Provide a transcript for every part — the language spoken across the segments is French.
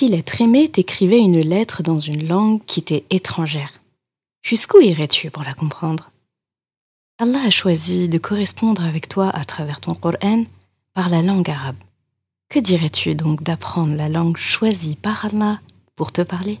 si l'être aimé t'écrivait une lettre dans une langue qui t'est étrangère. Jusqu'où irais-tu pour la comprendre? Allah a choisi de correspondre avec toi à travers ton Coran par la langue arabe. Que dirais-tu donc d'apprendre la langue choisie par Allah pour te parler?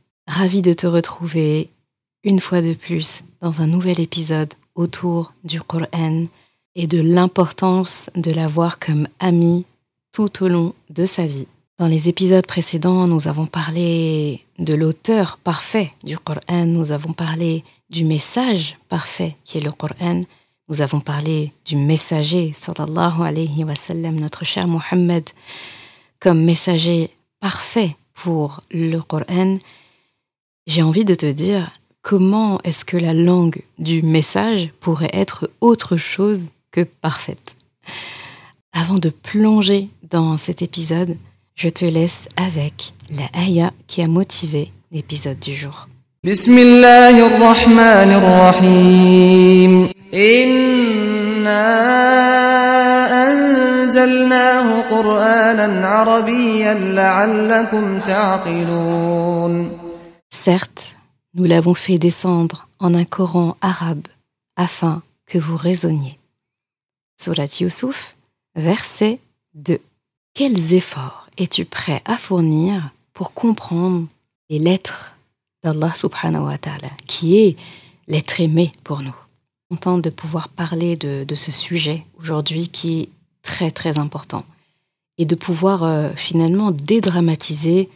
Ravi de te retrouver une fois de plus dans un nouvel épisode autour du Coran et de l'importance de l'avoir comme ami tout au long de sa vie. Dans les épisodes précédents, nous avons parlé de l'auteur parfait du Coran, nous avons parlé du message parfait qui est le Coran, nous avons parlé du messager, sallallahu alayhi wa sallam, notre cher Mohammed, comme messager parfait pour le Coran j'ai envie de te dire comment est-ce que la langue du message pourrait être autre chose que parfaite? Avant de plonger dans cet épisode, je te laisse avec la ayah qui a motivé l'épisode du jour. Certes, nous l'avons fait descendre en un Coran arabe afin que vous raisonniez. Surat Yusuf, verset 2. Quels efforts es-tu prêt à fournir pour comprendre les lettres d'Allah subhanahu wa ta'ala, qui est l'être aimé pour nous? Content de pouvoir parler de, ce sujet aujourd'hui qui est très très important et de pouvoir euh, finalement dédramatiser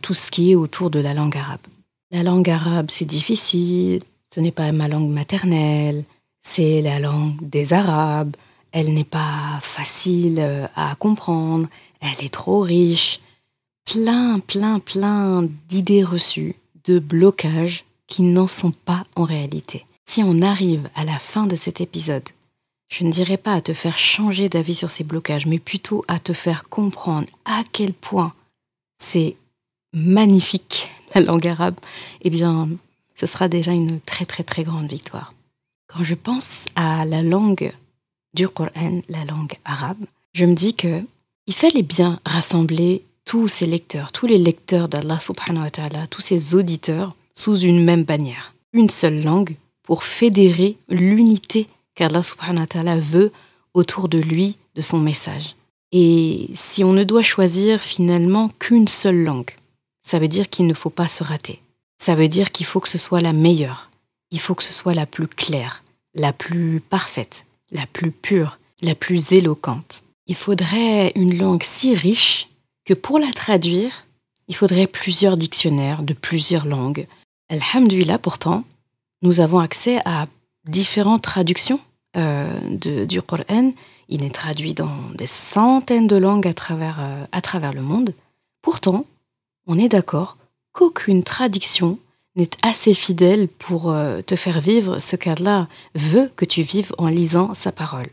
tout ce qui est autour de la langue arabe. La langue arabe, c'est difficile, ce n'est pas ma langue maternelle, c'est la langue des Arabes, elle n'est pas facile euh, à comprendre, elle est trop riche. Plein, plein, plein d'idées reçues, de blocages qui n'en sont pas en réalité. Si on arrive à la fin de cet épisode, je ne dirais pas à te faire changer d'avis sur ces blocages, mais plutôt à te faire comprendre à quel point c'est magnifique, la langue arabe, eh bien, ce sera déjà une très très très grande victoire. Quand je pense à la langue du Coran, la langue arabe, je me dis que il fallait bien rassembler tous ces lecteurs, tous les lecteurs d'Allah subhanahu wa ta'ala, tous ces auditeurs sous une même bannière, une seule langue pour fédérer l'unité qu'Allah subhanahu wa veut autour de lui, de son message. Et si on ne doit choisir finalement qu'une seule langue, ça veut dire qu'il ne faut pas se rater. Ça veut dire qu'il faut que ce soit la meilleure. Il faut que ce soit la plus claire, la plus parfaite, la plus pure, la plus éloquente. Il faudrait une langue si riche que pour la traduire, il faudrait plusieurs dictionnaires de plusieurs langues. Alhamdulillah, pourtant, nous avons accès à différentes traductions euh, du Coran. Il est traduit dans des centaines de langues à travers, euh, à travers le monde. Pourtant, on est d'accord qu'aucune traduction n'est assez fidèle pour euh, te faire vivre ce qu'Allah veut que tu vives en lisant sa parole.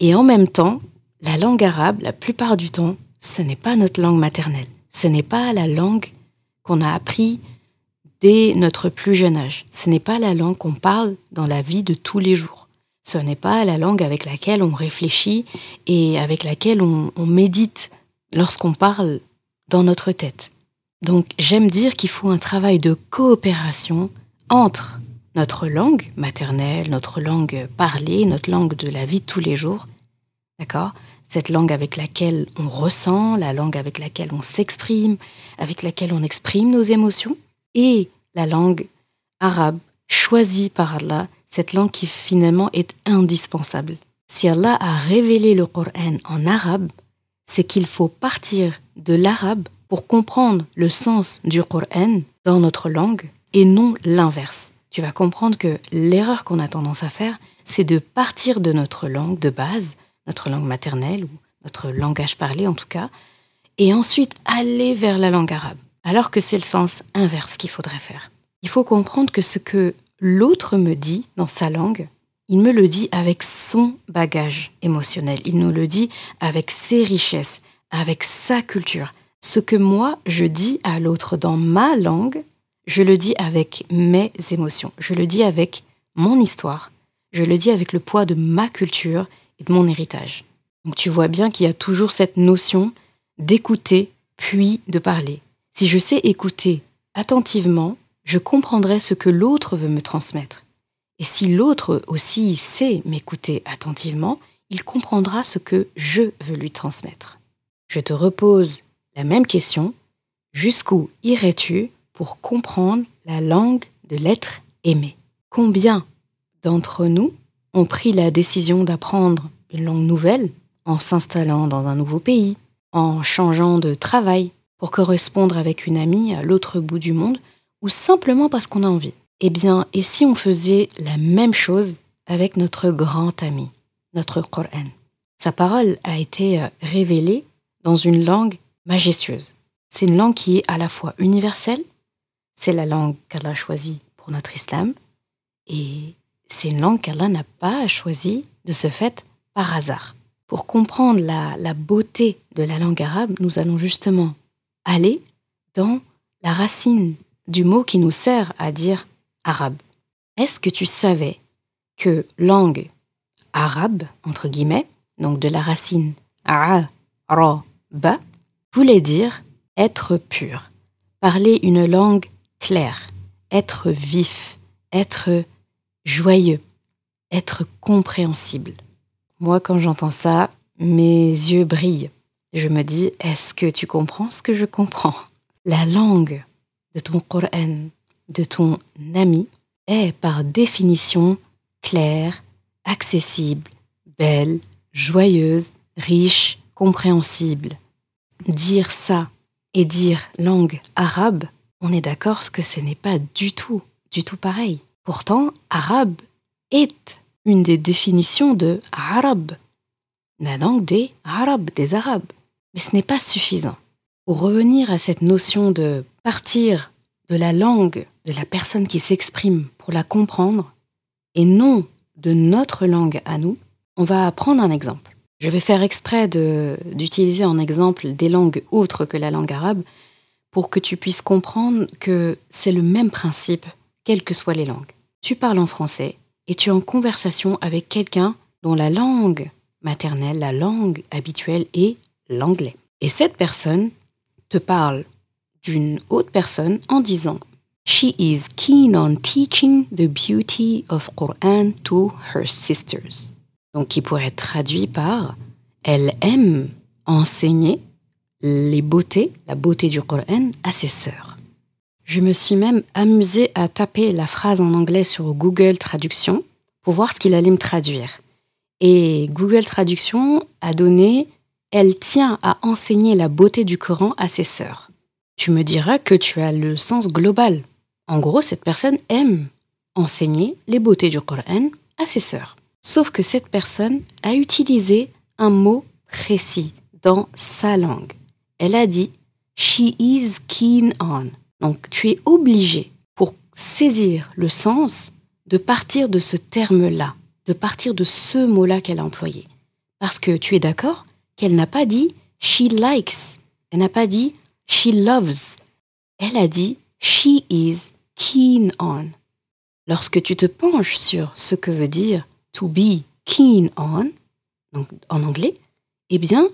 Et en même temps, la langue arabe, la plupart du temps, ce n'est pas notre langue maternelle. Ce n'est pas la langue qu'on a appris dès notre plus jeune âge. Ce n'est pas la langue qu'on parle dans la vie de tous les jours. Ce n'est pas la langue avec laquelle on réfléchit et avec laquelle on, médite lorsqu'on parle dans notre tête. Donc j'aime dire qu'il faut un travail de coopération entre notre langue maternelle, notre langue parlée, notre langue de la vie de tous les jours, d'accord? Cette langue avec laquelle on ressent, la langue avec laquelle on s'exprime, avec laquelle on exprime nos émotions, et la langue arabe choisie par Allah, cette langue qui finalement est indispensable. Si Allah a révélé le Coran en arabe, c'est qu'il faut partir de l'arabe pour comprendre le sens du Coran dans notre langue et non l'inverse. Tu vas comprendre que l'erreur qu'on a tendance à faire, c'est de partir de notre langue de base, notre langue maternelle ou notre langage parlé en tout cas, et ensuite aller vers la langue arabe, alors que c'est le sens inverse qu'il faudrait faire. Il faut comprendre que ce que l'autre me dit dans sa langue, il me le dit avec son bagage émotionnel, il nous le dit avec ses richesses, avec sa culture, ce que moi je dis à l'autre dans ma langue, je le dis avec mes émotions, je le dis avec mon histoire, je le dis avec le poids de ma culture et de mon héritage. Donc tu vois bien qu'il y a toujours cette notion d'écouter puis de parler. Si je sais écouter attentivement, je comprendrai ce que l'autre veut me transmettre. Et si l'autre aussi sait m'écouter attentivement, il comprendra ce que je veux lui transmettre. Je te repose la même question, jusqu'où irais-tu pour comprendre la langue de l'être aimé? Combien d'entre nous ont pris la décision d'apprendre une langue nouvelle en s'installant dans un nouveau pays, en changeant de travail pour correspondre avec une amie à l'autre bout du monde, ou simplement parce qu'on a envie? Eh bien, et si on faisait la même chose avec notre grand ami, notre Coran Sa parole a été révélée dans une langue majestueuse. C'est une langue qui est à la fois universelle, c'est la langue qu'Allah a choisie pour notre islam, et c'est une langue qu'Allah n'a pas choisie de ce fait par hasard. Pour comprendre la, la beauté de la langue arabe, nous allons justement aller dans la racine du mot qui nous sert à dire arabe. Est-ce que tu savais que langue arabe, entre guillemets, donc de la racine a, ra, ba, voulait dire être pur, parler une langue claire, être vif, être joyeux, être compréhensible. Moi, quand j'entends ça, mes yeux brillent. Je me dis, est-ce que tu comprends ce que je comprends? La langue de ton Coran, de ton ami, est par définition claire, accessible, belle, joyeuse, riche, compréhensible dire ça et dire langue arabe, on est d'accord que ce n'est pas du tout, du tout pareil. Pourtant, arabe est une des définitions de arabe, la langue des arabes, des arabes. Mais ce n'est pas suffisant. Pour revenir à cette notion de partir de la langue de la personne qui s'exprime pour la comprendre, et non de notre langue à nous, on va prendre un exemple. Je vais faire exprès d'utiliser en exemple des langues autres que la langue arabe pour que tu puisses comprendre que c'est le même principe, quelles que soient les langues. Tu parles en français et tu es en conversation avec quelqu'un dont la langue maternelle, la langue habituelle est l'anglais. Et cette personne te parle d'une autre personne en disant She is keen on teaching the beauty of Quran to her sisters donc qui pourrait être traduit par Elle aime enseigner les beautés, la beauté du Coran à ses sœurs. Je me suis même amusée à taper la phrase en anglais sur Google Traduction pour voir ce qu'il allait me traduire. Et Google Traduction a donné Elle tient à enseigner la beauté du Coran à ses sœurs. Tu me diras que tu as le sens global. En gros, cette personne aime enseigner les beautés du Coran à ses sœurs. Sauf que cette personne a utilisé un mot précis dans sa langue. Elle a dit She is keen on. Donc tu es obligé, pour saisir le sens, de partir de ce terme-là, de partir de ce mot-là qu'elle a employé. Parce que tu es d'accord qu'elle n'a pas dit she likes, elle n'a pas dit she loves, elle a dit she is keen on. Lorsque tu te penches sur ce que veut dire to be keen on, donc en anglais, eh bien,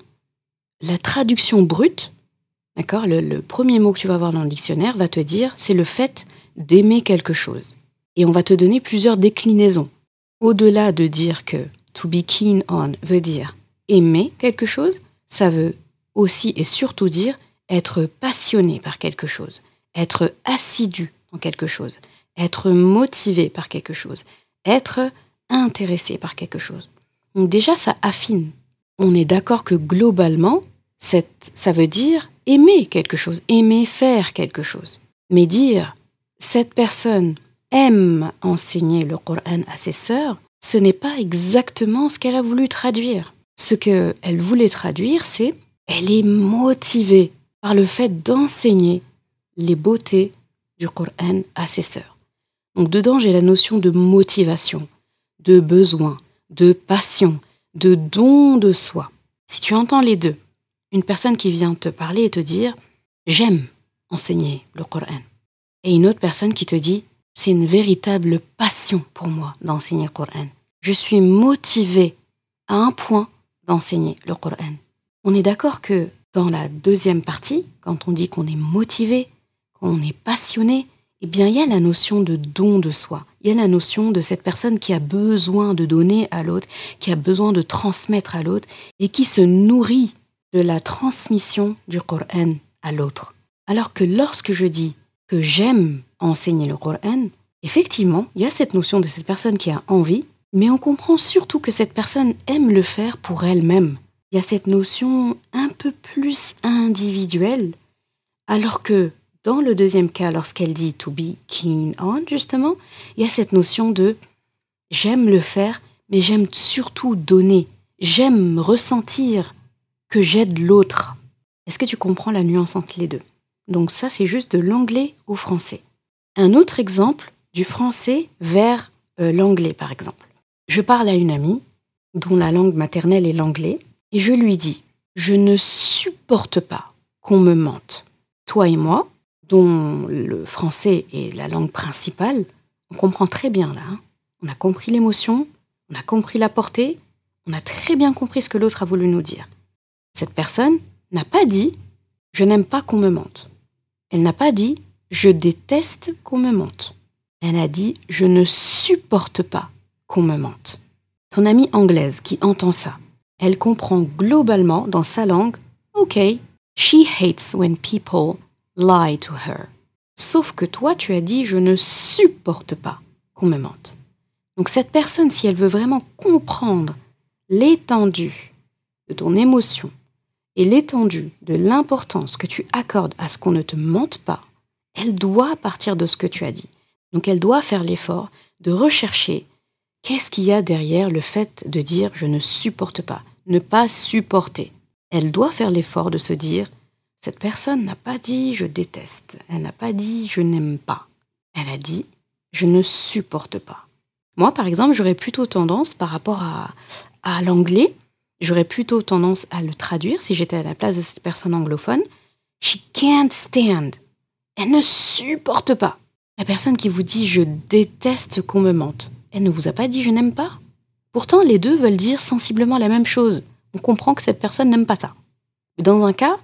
la traduction brute, d'accord, le, le premier mot que tu vas voir dans le dictionnaire va te dire c'est le fait d'aimer quelque chose. Et on va te donner plusieurs déclinaisons. Au-delà de dire que to be keen on veut dire aimer quelque chose, ça veut aussi et surtout dire être passionné par quelque chose, être assidu dans quelque chose, être motivé par quelque chose, être intéressé par quelque chose. Donc déjà, ça affine. On est d'accord que globalement, ça veut dire aimer quelque chose, aimer faire quelque chose. Mais dire cette personne aime enseigner le Coran à ses sœurs, ce n'est pas exactement ce qu'elle a voulu traduire. Ce qu'elle voulait traduire, c'est elle est motivée par le fait d'enseigner les beautés du Coran à ses sœurs. Donc dedans, j'ai la notion de motivation, de besoin, de passion, de don de soi. Si tu entends les deux, une personne qui vient te parler et te dire j'aime enseigner le Coran, et une autre personne qui te dit c'est une véritable passion pour moi d'enseigner le Coran. Je suis motivée à un point d'enseigner le Coran. On est d'accord que dans la deuxième partie, quand on dit qu'on est motivé, qu'on est passionné, eh bien, il y a la notion de don de soi. Il y a la notion de cette personne qui a besoin de donner à l'autre, qui a besoin de transmettre à l'autre et qui se nourrit de la transmission du Coran à l'autre. Alors que lorsque je dis que j'aime enseigner le Coran, effectivement, il y a cette notion de cette personne qui a envie, mais on comprend surtout que cette personne aime le faire pour elle-même. Il y a cette notion un peu plus individuelle, alors que dans le deuxième cas, lorsqu'elle dit to be keen on, justement, il y a cette notion de j'aime le faire, mais j'aime surtout donner. J'aime ressentir que j'aide l'autre. Est-ce que tu comprends la nuance entre les deux? Donc ça, c'est juste de l'anglais au français. Un autre exemple du français vers euh, l'anglais, par exemple. Je parle à une amie dont la langue maternelle est l'anglais, et je lui dis, je ne supporte pas qu'on me mente. Toi et moi, dont le français est la langue principale, on comprend très bien là. Hein. On a compris l'émotion, on a compris la portée, on a très bien compris ce que l'autre a voulu nous dire. Cette personne n'a pas dit je n'aime pas qu'on me mente. Elle n'a pas dit je déteste qu'on me mente. Elle a dit je ne supporte pas qu'on me mente. Ton amie anglaise qui entend ça, elle comprend globalement dans sa langue OK, she hates when people lie to her. Sauf que toi, tu as dit je ne supporte pas qu'on me mente. Donc cette personne, si elle veut vraiment comprendre l'étendue de ton émotion et l'étendue de l'importance que tu accordes à ce qu'on ne te mente pas, elle doit partir de ce que tu as dit. Donc elle doit faire l'effort de rechercher qu'est-ce qu'il y a derrière le fait de dire je ne supporte pas, ne pas supporter? Elle doit faire l'effort de se dire cette personne n'a pas dit je déteste, elle n'a pas dit je n'aime pas, elle a dit je ne supporte pas. Moi, par exemple, j'aurais plutôt tendance, par rapport à, à l'anglais, j'aurais plutôt tendance à le traduire si j'étais à la place de cette personne anglophone. She can't stand. Elle ne supporte pas. La personne qui vous dit je déteste qu'on me mente, elle ne vous a pas dit je n'aime pas? Pourtant, les deux veulent dire sensiblement la même chose. On comprend que cette personne n'aime pas ça. Dans un cas,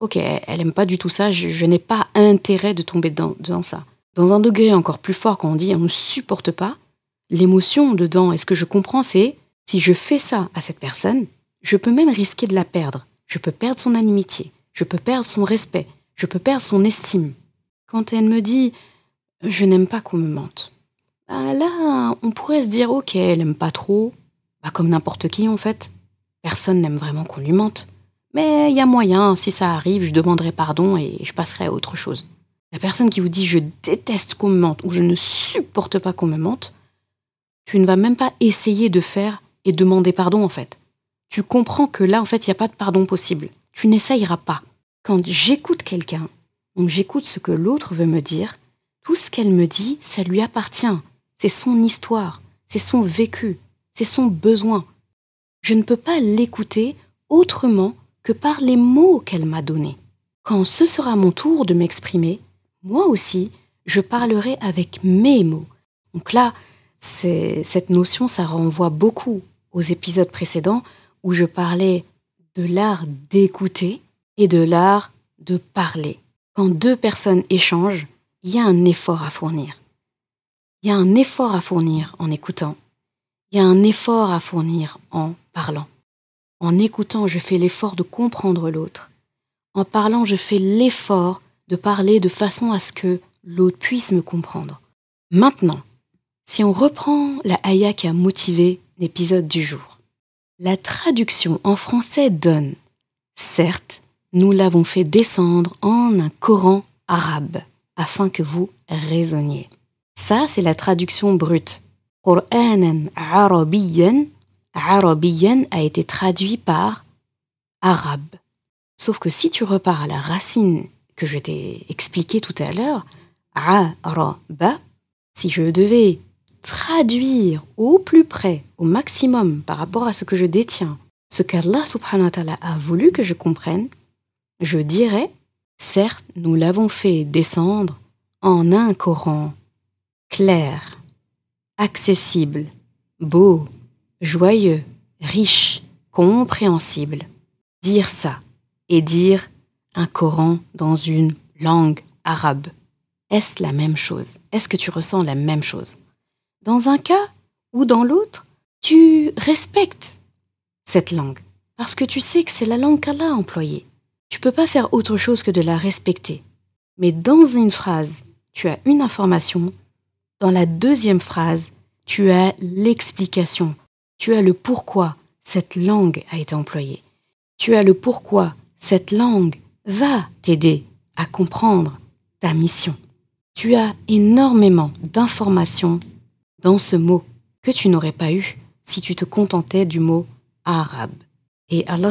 ok, elle aime pas du tout ça, je, n'ai pas intérêt de tomber dans, ça. Dans un degré encore plus fort, quand on dit on ne supporte pas, l'émotion dedans, et ce que je comprends, c'est si je fais ça à cette personne, je peux même risquer de la perdre. Je peux perdre son amitié, je peux perdre son respect, je peux perdre son estime. Quand elle me dit je n'aime pas qu'on me mente, bah là, on pourrait se dire ok, elle aime pas trop, bah comme n'importe qui en fait. Personne n'aime vraiment qu'on lui mente. Mais il y a moyen, si ça arrive, je demanderai pardon et je passerai à autre chose. La personne qui vous dit je déteste qu'on me mente ou je ne supporte pas qu'on me mente, tu ne vas même pas essayer de faire et demander pardon en fait. Tu comprends que là en fait il n'y a pas de pardon possible. Tu n'essayeras pas. Quand j'écoute quelqu'un, donc j'écoute ce que l'autre veut me dire, tout ce qu'elle me dit, ça lui appartient. C'est son histoire, c'est son vécu, c'est son besoin. Je ne peux pas l'écouter autrement que par les mots qu'elle m'a donnés. Quand ce sera mon tour de m'exprimer, moi aussi, je parlerai avec mes mots. Donc là, cette notion, ça renvoie beaucoup aux épisodes précédents où je parlais de l'art d'écouter et de l'art de parler. Quand deux personnes échangent, il y a un effort à fournir. Il y a un effort à fournir en écoutant. Il y a un effort à fournir en parlant. En écoutant, je fais l'effort de comprendre l'autre. En parlant, je fais l'effort de parler de façon à ce que l'autre puisse me comprendre. Maintenant, si on reprend la ayah qui a motivé l'épisode du jour, la traduction en français donne Certes, nous l'avons fait descendre en un Coran arabe afin que vous raisonniez. Ça, c'est la traduction brute. Qur'anan arabiyan, arabiyan a été traduit par arabe. Sauf que si tu repars à la racine que je t'ai expliqué tout à l'heure, araba, si je devais traduire au plus près, au maximum par rapport à ce que je détiens, ce qu'Allah subhanahu wa ta'ala a voulu que je comprenne, je dirais, certes, nous l'avons fait descendre en un Coran clair, accessible, beau, joyeux, riche, compréhensible. Dire ça et dire un Coran dans une langue arabe, est-ce la même chose? Est-ce que tu ressens la même chose? Dans un cas ou dans l'autre, tu respectes cette langue parce que tu sais que c'est la langue qu'Allah a employée. Tu peux pas faire autre chose que de la respecter. Mais dans une phrase, tu as une information. Dans la deuxième phrase, tu as l'explication. Tu as le pourquoi cette langue a été employée. Tu as le pourquoi cette langue va t'aider à comprendre ta mission. Tu as énormément d'informations dans ce mot que tu n'aurais pas eu si tu te contentais du mot arabe. Et Allah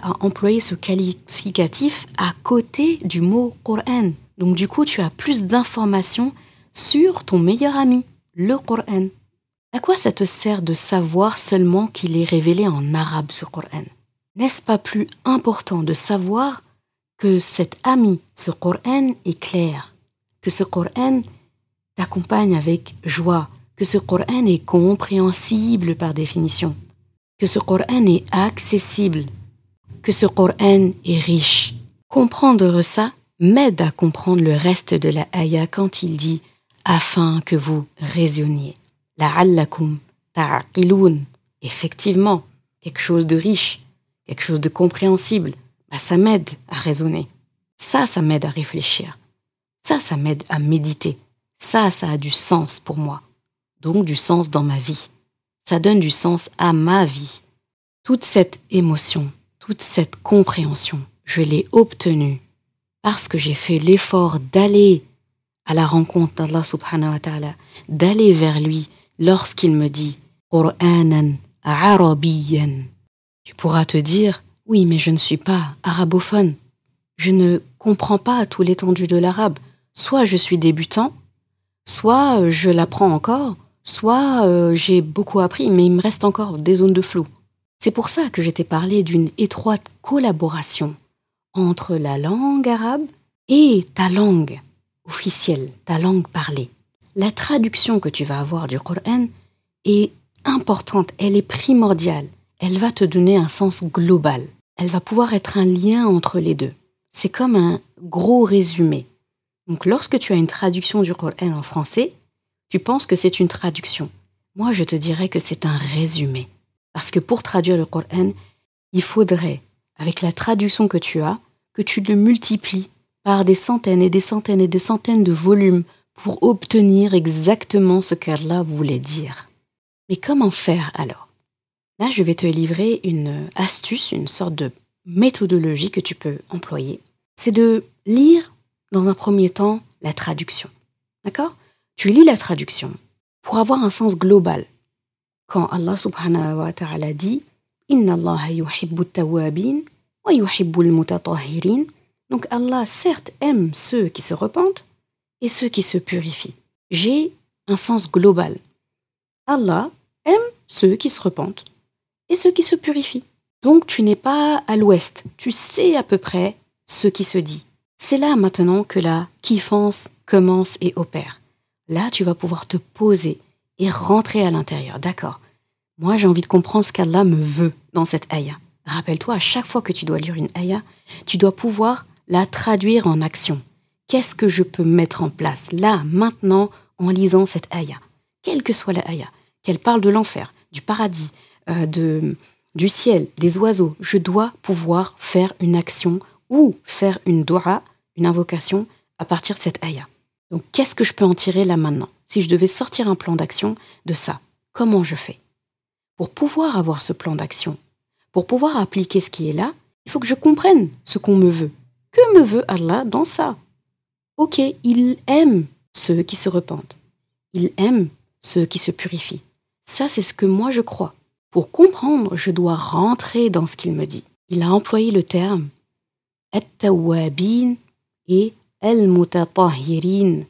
a employé ce qualificatif à côté du mot Coran. Donc du coup, tu as plus d'informations sur ton meilleur ami, le Coran. À quoi ça te sert de savoir seulement qu'il est révélé en arabe ce Coran? N'est-ce pas plus important de savoir que cet ami, ce Coran, est clair, que ce Coran t'accompagne avec joie, que ce Coran est compréhensible par définition que ce Coran est accessible, que ce Coran est riche? Comprendre ça m'aide à comprendre le reste de la ayah quand il dit afin que vous raisonniez. La'allakum ta'aqiloun. Effectivement, quelque chose de riche, quelque chose de compréhensible, bah, ça m'aide à raisonner. Ça, ça m'aide à réfléchir. Ça, ça m'aide à méditer. Ça, ça a du sens pour moi. Donc du sens dans ma vie ça donne du sens à ma vie. Toute cette émotion, toute cette compréhension, je l'ai obtenue parce que j'ai fait l'effort d'aller à la rencontre d'Allah subhanahu wa ta'ala, d'aller vers lui lorsqu'il me dit Qur'anan arabiyan. Tu pourras te dire Oui, mais je ne suis pas arabophone. Je ne comprends pas tout l'étendue de l'arabe. Soit je suis débutant, soit je l'apprends encore, soit euh, j'ai beaucoup appris, mais il me reste encore des zones de flou. C'est pour ça que je t'ai parlé d'une étroite collaboration entre la langue arabe et ta langue officielle, ta langue parlée. La traduction que tu vas avoir du Coran est importante, elle est primordiale, elle va te donner un sens global, elle va pouvoir être un lien entre les deux. C'est comme un gros résumé. Donc lorsque tu as une traduction du Coran en français, tu penses que c'est une traduction. Moi, je te dirais que c'est un résumé. Parce que pour traduire le Coran, il faudrait, avec la traduction que tu as, que tu le multiplies par des centaines et des centaines et des centaines de volumes pour obtenir exactement ce qu'Allah voulait dire. Mais comment faire alors? Là, je vais te livrer une astuce, une sorte de méthodologie que tu peux employer. C'est de lire dans un premier temps la traduction. D'accord? Tu lis la traduction pour avoir un sens global. Quand Allah subhanahu wa ta'ala dit Inna Allah yuhibbu tawabin wa yuhibbu al Donc Allah certes aime ceux qui se repentent et ceux qui se purifient. J'ai un sens global. Allah aime ceux qui se repentent et ceux qui se purifient. Donc tu n'es pas à l'ouest, tu sais à peu près ce qui se dit. C'est là maintenant que la kiffance commence et opère. Là, tu vas pouvoir te poser et rentrer à l'intérieur. D'accord. Moi, j'ai envie de comprendre ce qu'Allah me veut dans cette ayah. Rappelle-toi, à chaque fois que tu dois lire une ayah, tu dois pouvoir la traduire en action. Qu'est-ce que je peux mettre en place là, maintenant, en lisant cette ayah? Quelle que soit la ayah, qu'elle parle de l'enfer, du paradis, euh, de, du ciel, des oiseaux, je dois pouvoir faire une action ou faire une dua, une invocation à partir de cette ayah. Donc, qu'est-ce que je peux en tirer là maintenant? Si je devais sortir un plan d'action de ça, comment je fais? Pour pouvoir avoir ce plan d'action, pour pouvoir appliquer ce qui est là, il faut que je comprenne ce qu'on me veut. Que me veut Allah dans ça Ok, il aime ceux qui se repentent. Il aime ceux qui se purifient. Ça, c'est ce que moi je crois. Pour comprendre, je dois rentrer dans ce qu'il me dit. Il a employé le terme at-tawwabin et al-mutatahirin.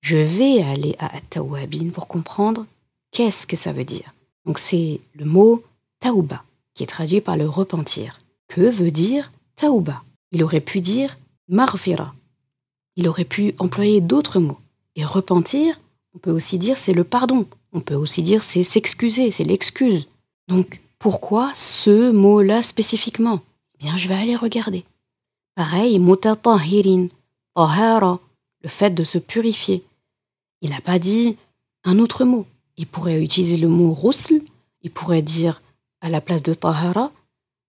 Je vais aller à at-tawwabin pour comprendre qu'est-ce que ça veut dire. Donc c'est le mot tauba qui est traduit par le repentir. Que veut dire tauba? Il aurait pu dire marfira. Il aurait pu employer d'autres mots. Et repentir, on peut aussi dire c'est le pardon. On peut aussi dire c'est s'excuser, c'est l'excuse. Donc pourquoi ce mot-là spécifiquement? Eh bien, je vais aller regarder. Pareil, mutatahirin, tahara, le fait de se purifier. Il n'a pas dit un autre mot. Il pourrait utiliser le mot rusl, il pourrait dire à la place de tahara,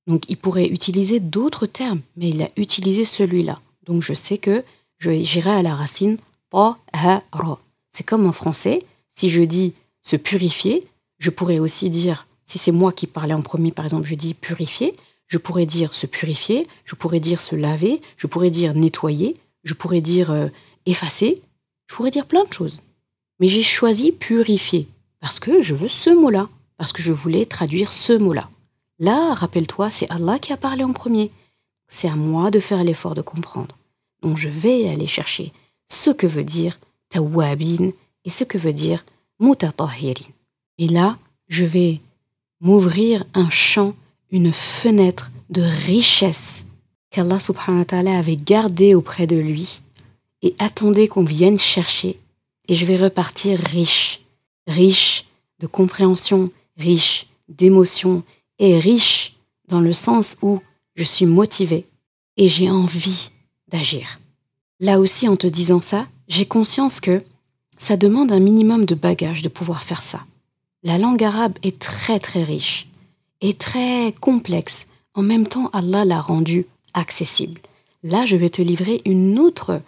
donc il pourrait utiliser d'autres termes, mais il a utilisé celui-là. Donc je sais que j'irai à la racine tahara. C'est comme en français, si je dis se purifier, je pourrais aussi dire, si c'est moi qui parlais en premier, par exemple, je dis purifier, je pourrais dire se purifier, je pourrais dire se laver, je pourrais dire nettoyer, je pourrais dire euh, effacer, je pourrais dire plein de choses. Mais j'ai choisi purifier parce que je veux ce mot-là, parce que je voulais traduire ce mot-là. Là, rappelle-toi, c'est Allah qui a parlé en premier. C'est à moi de faire l'effort de comprendre. Donc je vais aller chercher ce que veut dire tawabin et ce que veut dire mutatahirin. Et là, je vais m'ouvrir un champ, une fenêtre de richesse qu'Allah subhanahu wa ta'ala avait gardé auprès de lui et attendait qu'on vienne chercher. Et je vais repartir riche, riche de compréhension, riche d'émotion et riche dans le sens où je suis motivé et j'ai envie d'agir. Là aussi, en te disant ça, j'ai conscience que ça demande un minimum de bagage de pouvoir faire ça. La langue arabe est très très riche et très complexe. En même temps, Allah l'a rendue accessible. Là, je vais te livrer une autre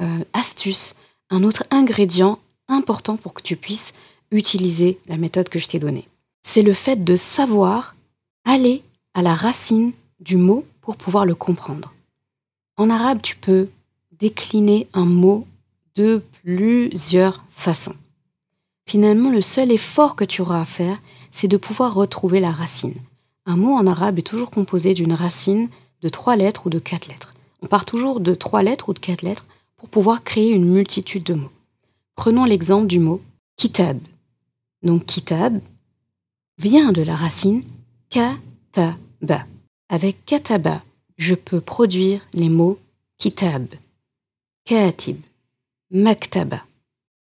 euh, astuce, un autre ingrédient important pour que tu puisses utiliser la méthode que je t'ai donnée. C'est le fait de savoir aller à la racine du mot pour pouvoir le comprendre. En arabe, tu peux décliner un mot de plusieurs façons. Finalement, le seul effort que tu auras à faire, c'est de pouvoir retrouver la racine. Un mot en arabe est toujours composé d'une racine de trois lettres ou de quatre lettres. On part toujours de trois lettres ou de quatre lettres pour pouvoir créer une multitude de mots. Prenons l'exemple du mot kitab. Donc kitab vient de la racine kataba. Avec kataba, je peux produire les mots kitab, katib, maktaba,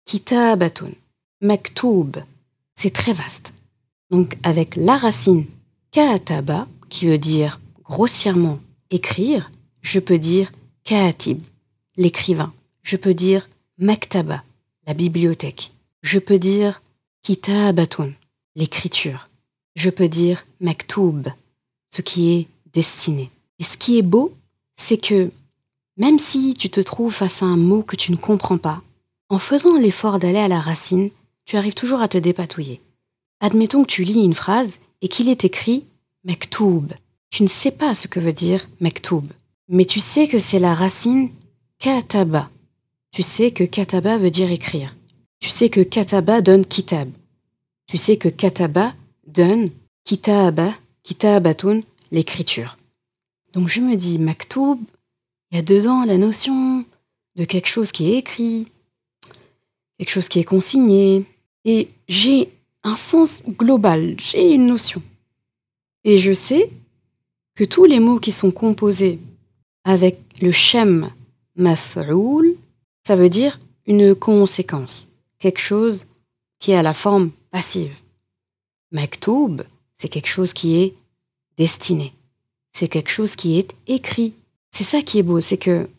kitabatun, maktoub. C'est très vaste. Donc avec la racine kataba, qui veut dire grossièrement écrire, je peux dire katib, l'écrivain. Je peux dire maktaba, la bibliothèque. Je peux dire kitabatun, l'écriture. Je peux dire maktoub, ce qui est destiné. Et ce qui est beau, c'est que même si tu te trouves face à un mot que tu ne comprends pas, en faisant l'effort d'aller à la racine, tu arrives toujours à te dépatouiller. Admettons que tu lis une phrase et qu'il est écrit Mektoub. Tu ne sais pas ce que veut dire Mektoub, mais tu sais que c'est la racine kataba. Tu sais que kataba veut dire écrire. Tu sais que kataba donne kitab. Tu sais que kataba donne kitaba, kitabatun, l'écriture. Donc je me dis Maktoub, il y a dedans la notion de quelque chose qui est écrit, quelque chose qui est consigné. Et j'ai un sens global, j'ai une notion. Et je sais que tous les mots qui sont composés avec le shem maf'oul, ça veut dire une conséquence, quelque chose qui à la forme passive. Maktoub, c'est quelque chose qui est destiné. C'est quelque chose qui est écrit. C'est ça qui est beau, c'est que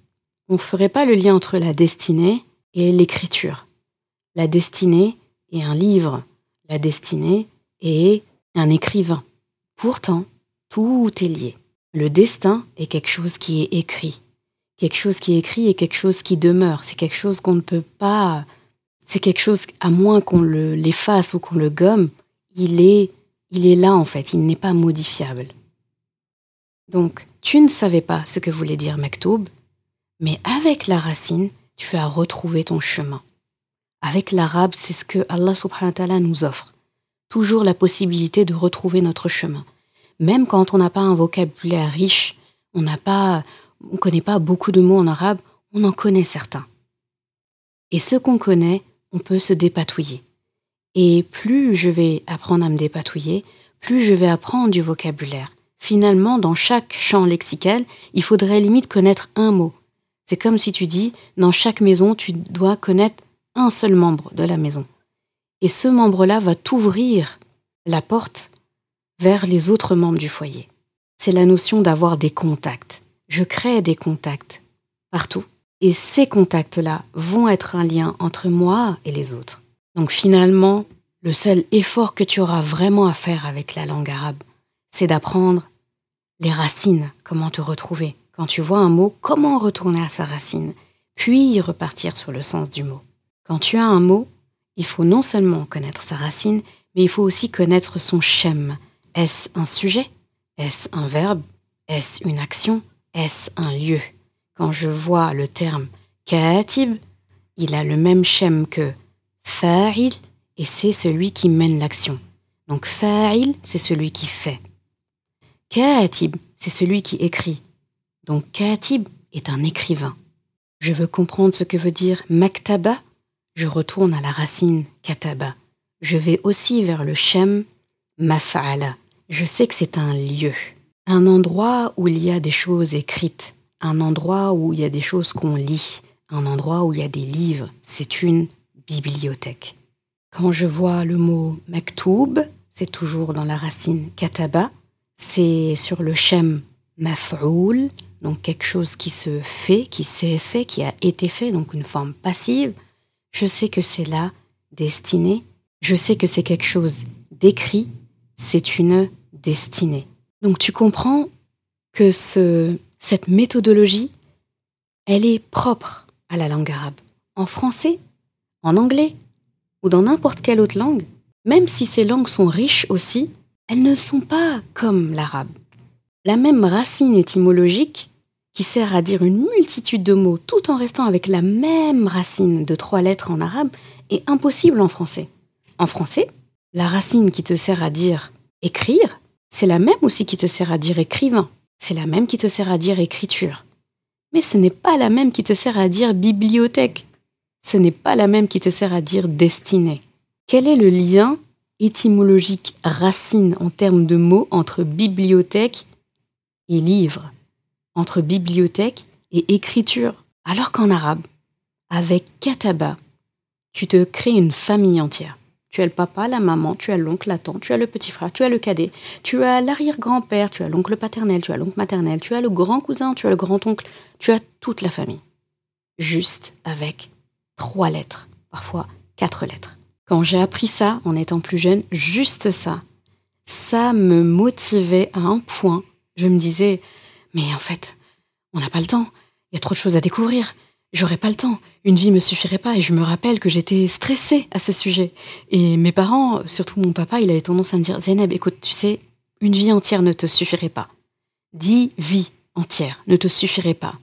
on ne ferait pas le lien entre la destinée et l'écriture. La destinée est un livre. La destinée est un écrivain. Pourtant, tout est lié. Le destin est quelque chose qui est écrit. Quelque chose qui est écrit et quelque chose qui demeure. C'est quelque chose qu'on ne peut pas. C'est quelque chose, à moins qu'on l'efface ou qu'on le gomme, il est, là en fait, il n'est pas modifiable. Donc, tu ne savais pas ce que voulait dire Maktoub, mais avec la racine, tu as retrouvé ton chemin. Avec l'arabe, c'est ce que Allah subhanahu wa nous offre. Toujours la possibilité de retrouver notre chemin. Même quand on n'a pas un vocabulaire riche, on n'a pas, on connaît pas beaucoup de mots en arabe, on en connaît certains. Et ce qu'on connaît, on peut se dépatouiller. Et plus je vais apprendre à me dépatouiller, plus je vais apprendre du vocabulaire. Finalement, dans chaque champ lexical, il faudrait limite connaître un mot. C'est comme si tu dis, dans chaque maison, tu dois connaître un seul membre de la maison. Et ce membre-là va t'ouvrir la porte vers les autres membres du foyer. C'est la notion d'avoir des contacts. Je crée des contacts partout. Et ces contacts-là vont être un lien entre moi et les autres. Donc finalement, le seul effort que tu auras vraiment à faire avec la langue arabe, c'est d'apprendre les racines, comment te retrouver. Quand tu vois un mot, comment retourner à sa racine, puis repartir sur le sens du mot. Quand tu as un mot, il faut non seulement connaître sa racine, mais il faut aussi connaître son shem. Est-ce un sujet? Est-ce un verbe? Est-ce une action? Est-ce un lieu? Quand je vois le terme katib, il a le même shem que fa'il et c'est celui qui mène l'action. Donc fa'il, c'est celui qui fait. Katib, c'est celui qui écrit. Donc katib est un écrivain. Je veux comprendre ce que veut dire maktaba. Je retourne à la racine kataba. Je vais aussi vers le shem maf'ala. Je sais que c'est un lieu, un endroit où il y a des choses écrites, un endroit où il y a des choses qu'on lit, un endroit où il y a des livres. C'est une bibliothèque. Quand je vois le mot maktoub, c'est toujours dans la racine kataba, c'est sur le shem maf'oul, donc quelque chose qui se fait, qui s'est fait, qui a été fait, donc une forme passive. Je sais que c'est là, destiné. Je sais que c'est quelque chose d'écrit. C'est une destinée. Donc tu comprends que ce, cette méthodologie, elle est propre à la langue arabe. En français, en anglais ou dans n'importe quelle autre langue, même si ces langues sont riches aussi, elles ne sont pas comme l'arabe. La même racine étymologique, qui sert à dire une multitude de mots tout en restant avec la même racine de trois lettres en arabe, est impossible en français. En français, la racine qui te sert à dire écrire, c'est la même aussi qui te sert à dire écrivain. C'est la même qui te sert à dire écriture. Mais ce n'est pas la même qui te sert à dire bibliothèque ce n'est pas la même qui te sert à dire destinée. Quel est le lien étymologique racine en termes de mots entre bibliothèque et livre, entre bibliothèque et écriture Alors qu'en arabe, avec kataba, tu te crées une famille entière. Tu as le papa, la maman, tu as l'oncle, la tante, tu as le petit frère, tu as le cadet, tu as l'arrière-grand-père, tu as l'oncle paternel, tu as l'oncle maternel, tu as le grand cousin, tu as le grand-oncle, tu as toute la famille. Juste avec trois lettres, parfois quatre lettres. Quand j'ai appris ça en étant plus jeune, juste ça, ça me motivait à un point. Je me disais, mais en fait, on n'a pas le temps. Il y a trop de choses à découvrir. J'aurais pas le temps. Une vie me suffirait pas. Et je me rappelle que j'étais stressée à ce sujet. Et mes parents, surtout mon papa, il avait tendance à me dire, Zainab, écoute, tu sais, une vie entière ne te suffirait pas. Dix vies entières ne te suffiraient pas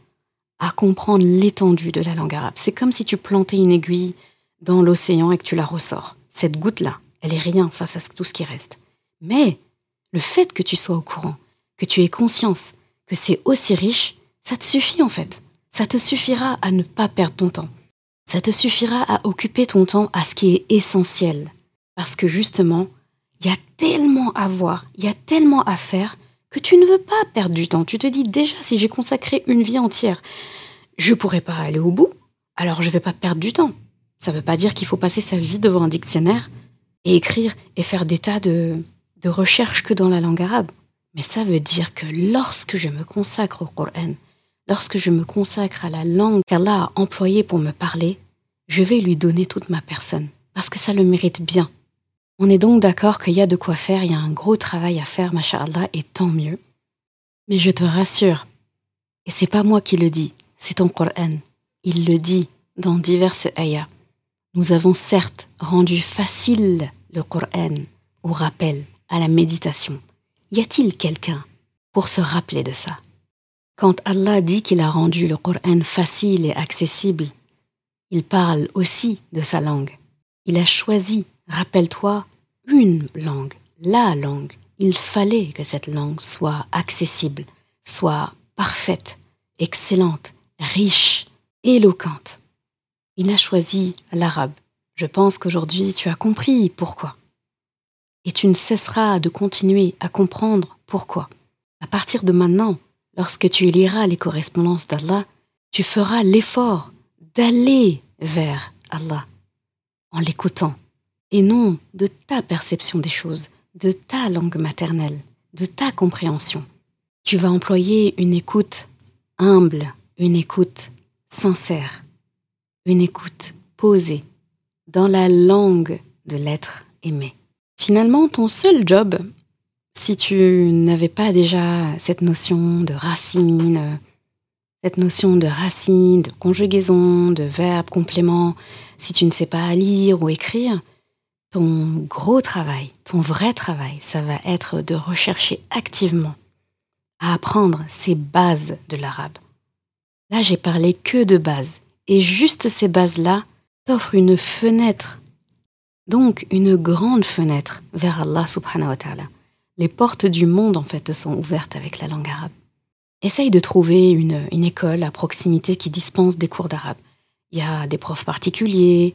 à comprendre l'étendue de la langue arabe. C'est comme si tu plantais une aiguille dans l'océan et que tu la ressors. Cette goutte-là, elle est rien face à tout ce qui reste. Mais le fait que tu sois au courant, que tu aies conscience que c'est aussi riche, ça te suffit en fait. Ça te suffira à ne pas perdre ton temps. Ça te suffira à occuper ton temps à ce qui est essentiel. Parce que justement, il y a tellement à voir, il y a tellement à faire que tu ne veux pas perdre du temps. Tu te dis déjà, si j'ai consacré une vie entière, je pourrais pas aller au bout, alors je vais pas perdre du temps. Ça ne veut pas dire qu'il faut passer sa vie devant un dictionnaire et écrire et faire des tas de, de recherches que dans la langue arabe. Mais ça veut dire que lorsque je me consacre au Coran, lorsque je me consacre à la langue qu'Allah a employée pour me parler, je vais lui donner toute ma personne, parce que ça le mérite bien. On est donc d'accord qu'il y a de quoi faire, il y a un gros travail à faire, masha'Allah, et tant mieux. Mais je te rassure, et c'est pas moi qui le dis, c'est ton Coran. Il le dit dans diverses ayats. Nous avons certes rendu facile le Coran au rappel, à la méditation. Y a-t-il quelqu'un pour se rappeler de ça? Quand Allah dit qu'il a rendu le Coran facile et accessible, il parle aussi de sa langue. Il a choisi, rappelle-toi, une langue, la langue. Il fallait que cette langue soit accessible, soit parfaite, excellente, riche, éloquente. Il a choisi l'arabe. Je pense qu'aujourd'hui tu as compris pourquoi. Et tu ne cesseras de continuer à comprendre pourquoi. À partir de maintenant, lorsque tu liras les correspondances d'Allah, tu feras l'effort d'aller vers Allah en l'écoutant, et non de ta perception des choses, de ta langue maternelle, de ta compréhension. Tu vas employer une écoute humble, une écoute sincère, une écoute posée, dans la langue de l'être aimé. Finalement, ton seul job, si tu n'avais pas déjà cette notion de racine, cette notion de racine, de conjugaison, de verbe, complément, si tu ne sais pas lire ou écrire, ton gros travail, ton vrai travail, ça va être de rechercher activement à apprendre ces bases de l'arabe. Là, j'ai parlé que de bases. Et juste ces bases-là t'offrent une fenêtre, donc une grande fenêtre vers Allah subhanahu wa ta'ala. Les portes du monde, en fait, sont ouvertes avec la langue arabe. Essaye de trouver une, école à proximité qui dispense des cours d'arabe. Il y a des profs particuliers.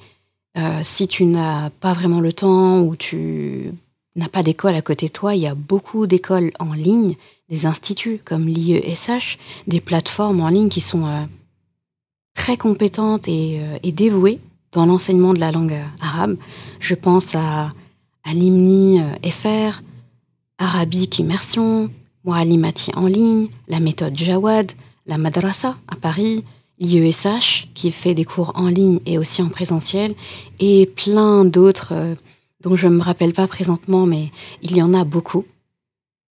Euh, si tu n'as pas vraiment le temps ou tu n'as pas d'école à côté de toi, il y a beaucoup d'écoles en ligne des instituts comme l'IESH, des plateformes en ligne qui sont euh, très compétentes euh, et, dévouées dans l'enseignement de la langue arabe. Je pense à, à l'IMNI FR, Arabique Immersion, Moalimati en ligne, la méthode Jawad, la Madrasa à Paris, l'IESH qui fait des cours en ligne et aussi en présentiel, et plein d'autres dont je ne me rappelle pas présentement, mais il y en a beaucoup.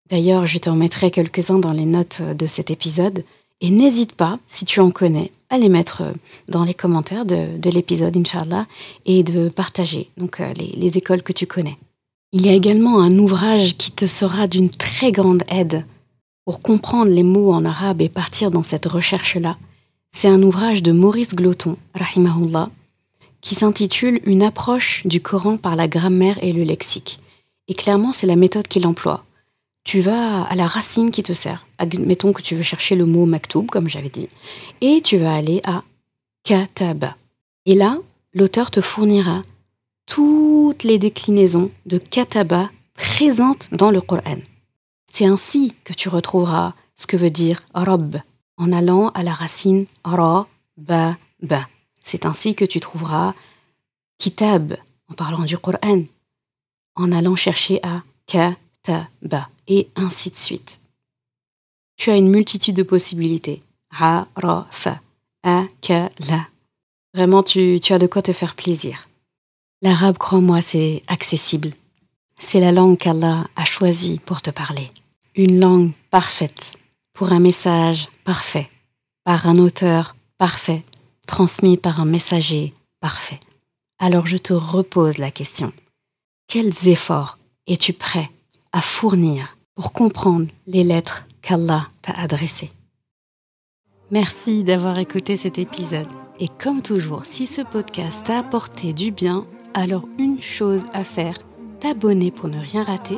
D'ailleurs, je te remettrai quelques-uns dans les notes de cet épisode. Et n'hésite pas, si tu en connais, à les mettre dans les commentaires de, l'épisode, Inch'Allah, et de partager donc, euh, les, les écoles que tu connais. Il y a également un ouvrage qui te sera d'une très grande aide pour comprendre les mots en arabe et partir dans cette recherche-là. C'est un ouvrage de Maurice Gloton, rahimahullah, qui s'intitule Une approche du Coran par la grammaire et le lexique. Et clairement, c'est la méthode qu'il emploie tu vas à la racine qui te sert. Admettons que tu veux chercher le mot maktoub, comme j'avais dit, et tu vas aller à kataba. Et là, l'auteur te fournira toutes les déclinaisons de kataba présentes dans le Coran. C'est ainsi que tu retrouveras ce que veut dire rob en allant à la racine ra, ba, ba. C'est ainsi que tu trouveras kitab en parlant du Coran en allant chercher à kataba et ainsi de suite. Tu as une multitude de possibilités. Ha, ra, fa, a, ka, la. Vraiment, tu, tu as de quoi te faire plaisir. L'arabe, crois-moi, c'est accessible. C'est la langue qu'Allah a choisie pour te parler. Une langue parfaite, pour un message parfait, par un auteur parfait, transmis par un messager parfait. Alors je te repose la question. Quels efforts es-tu prêt à fournir pour comprendre les lettres qu'Allah t'a adressées? Merci d'avoir écouté cet épisode. Et comme toujours, si ce podcast t'a apporté du bien, alors une chose à faire, t'abonner pour ne rien rater.